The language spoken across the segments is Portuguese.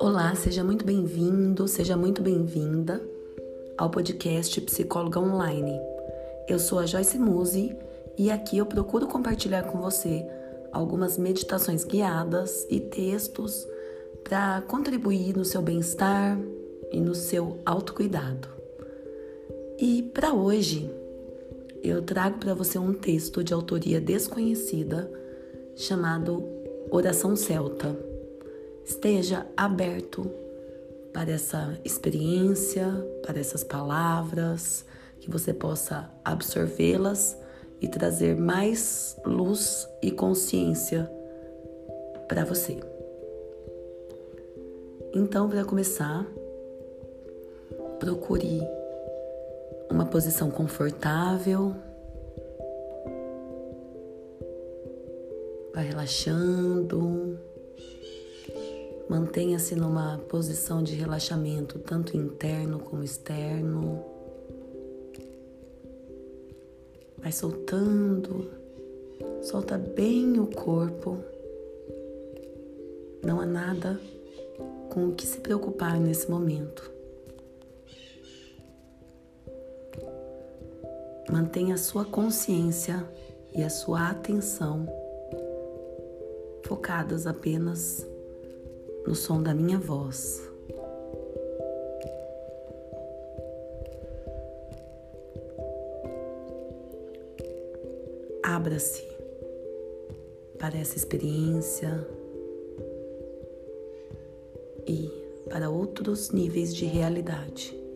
Olá, seja muito bem-vindo, seja muito bem-vinda ao podcast Psicóloga Online. Eu sou a Joyce Muse e aqui eu procuro compartilhar com você algumas meditações guiadas e textos para contribuir no seu bem-estar e no seu autocuidado. E para hoje, eu trago para você um texto de autoria desconhecida chamado Oração Celta. Esteja aberto para essa experiência, para essas palavras, que você possa absorvê-las e trazer mais luz e consciência para você. Então, para começar, procure uma posição confortável. Vai relaxando. Mantenha-se numa posição de relaxamento, tanto interno como externo. Vai soltando, solta bem o corpo. Não há nada com o que se preocupar nesse momento. Mantenha a sua consciência e a sua atenção focadas apenas no som da minha voz. Abra-se para essa experiência e para outros níveis de realidade.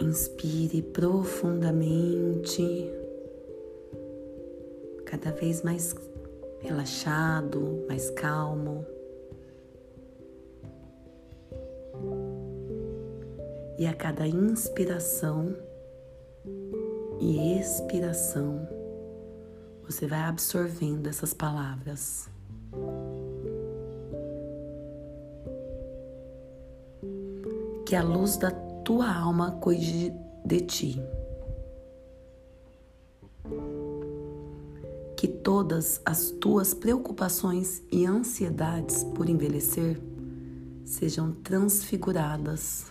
Inspire profundamente, cada vez mais relaxado, mais calmo. E a cada inspiração e expiração, você vai absorvendo essas palavras. Que a luz da tua alma cuide de ti. Que todas as tuas preocupações e ansiedades por envelhecer sejam transfiguradas.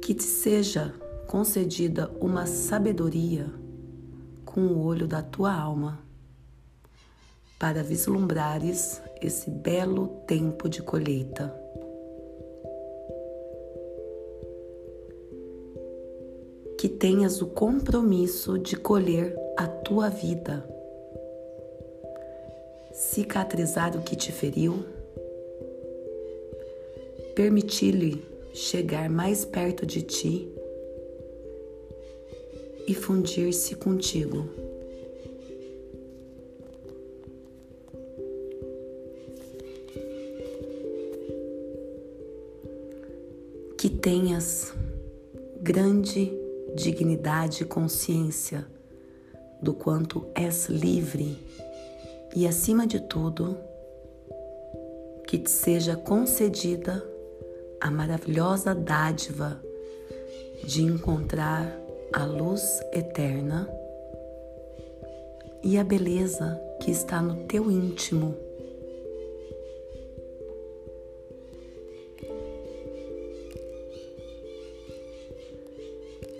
Que te seja concedida uma sabedoria com o olho da tua alma para vislumbrares esse belo tempo de colheita. Que tenhas o compromisso de colher a tua vida, cicatrizar o que te feriu, permitir-lhe chegar mais perto de ti e fundir-se contigo. Que tenhas grande dignidade e consciência do quanto és livre e, acima de tudo, que te seja concedida a maravilhosa dádiva de encontrar a luz eterna e a beleza que está no teu íntimo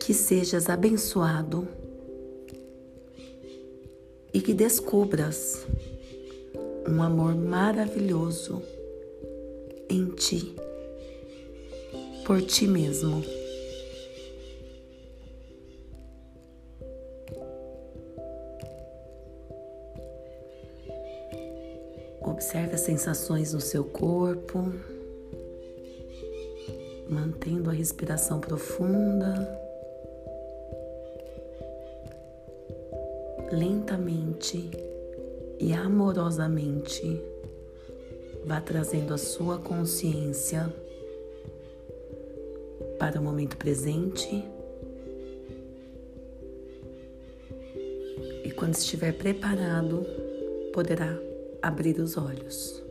que sejas abençoado e que descubras um amor maravilhoso em ti, por ti mesmo. Observe as sensações no seu corpo, mantendo a respiração profunda. Lentamente e amorosamente vá trazendo a sua consciência para o momento presente. E quando estiver preparado, poderá abrir os olhos.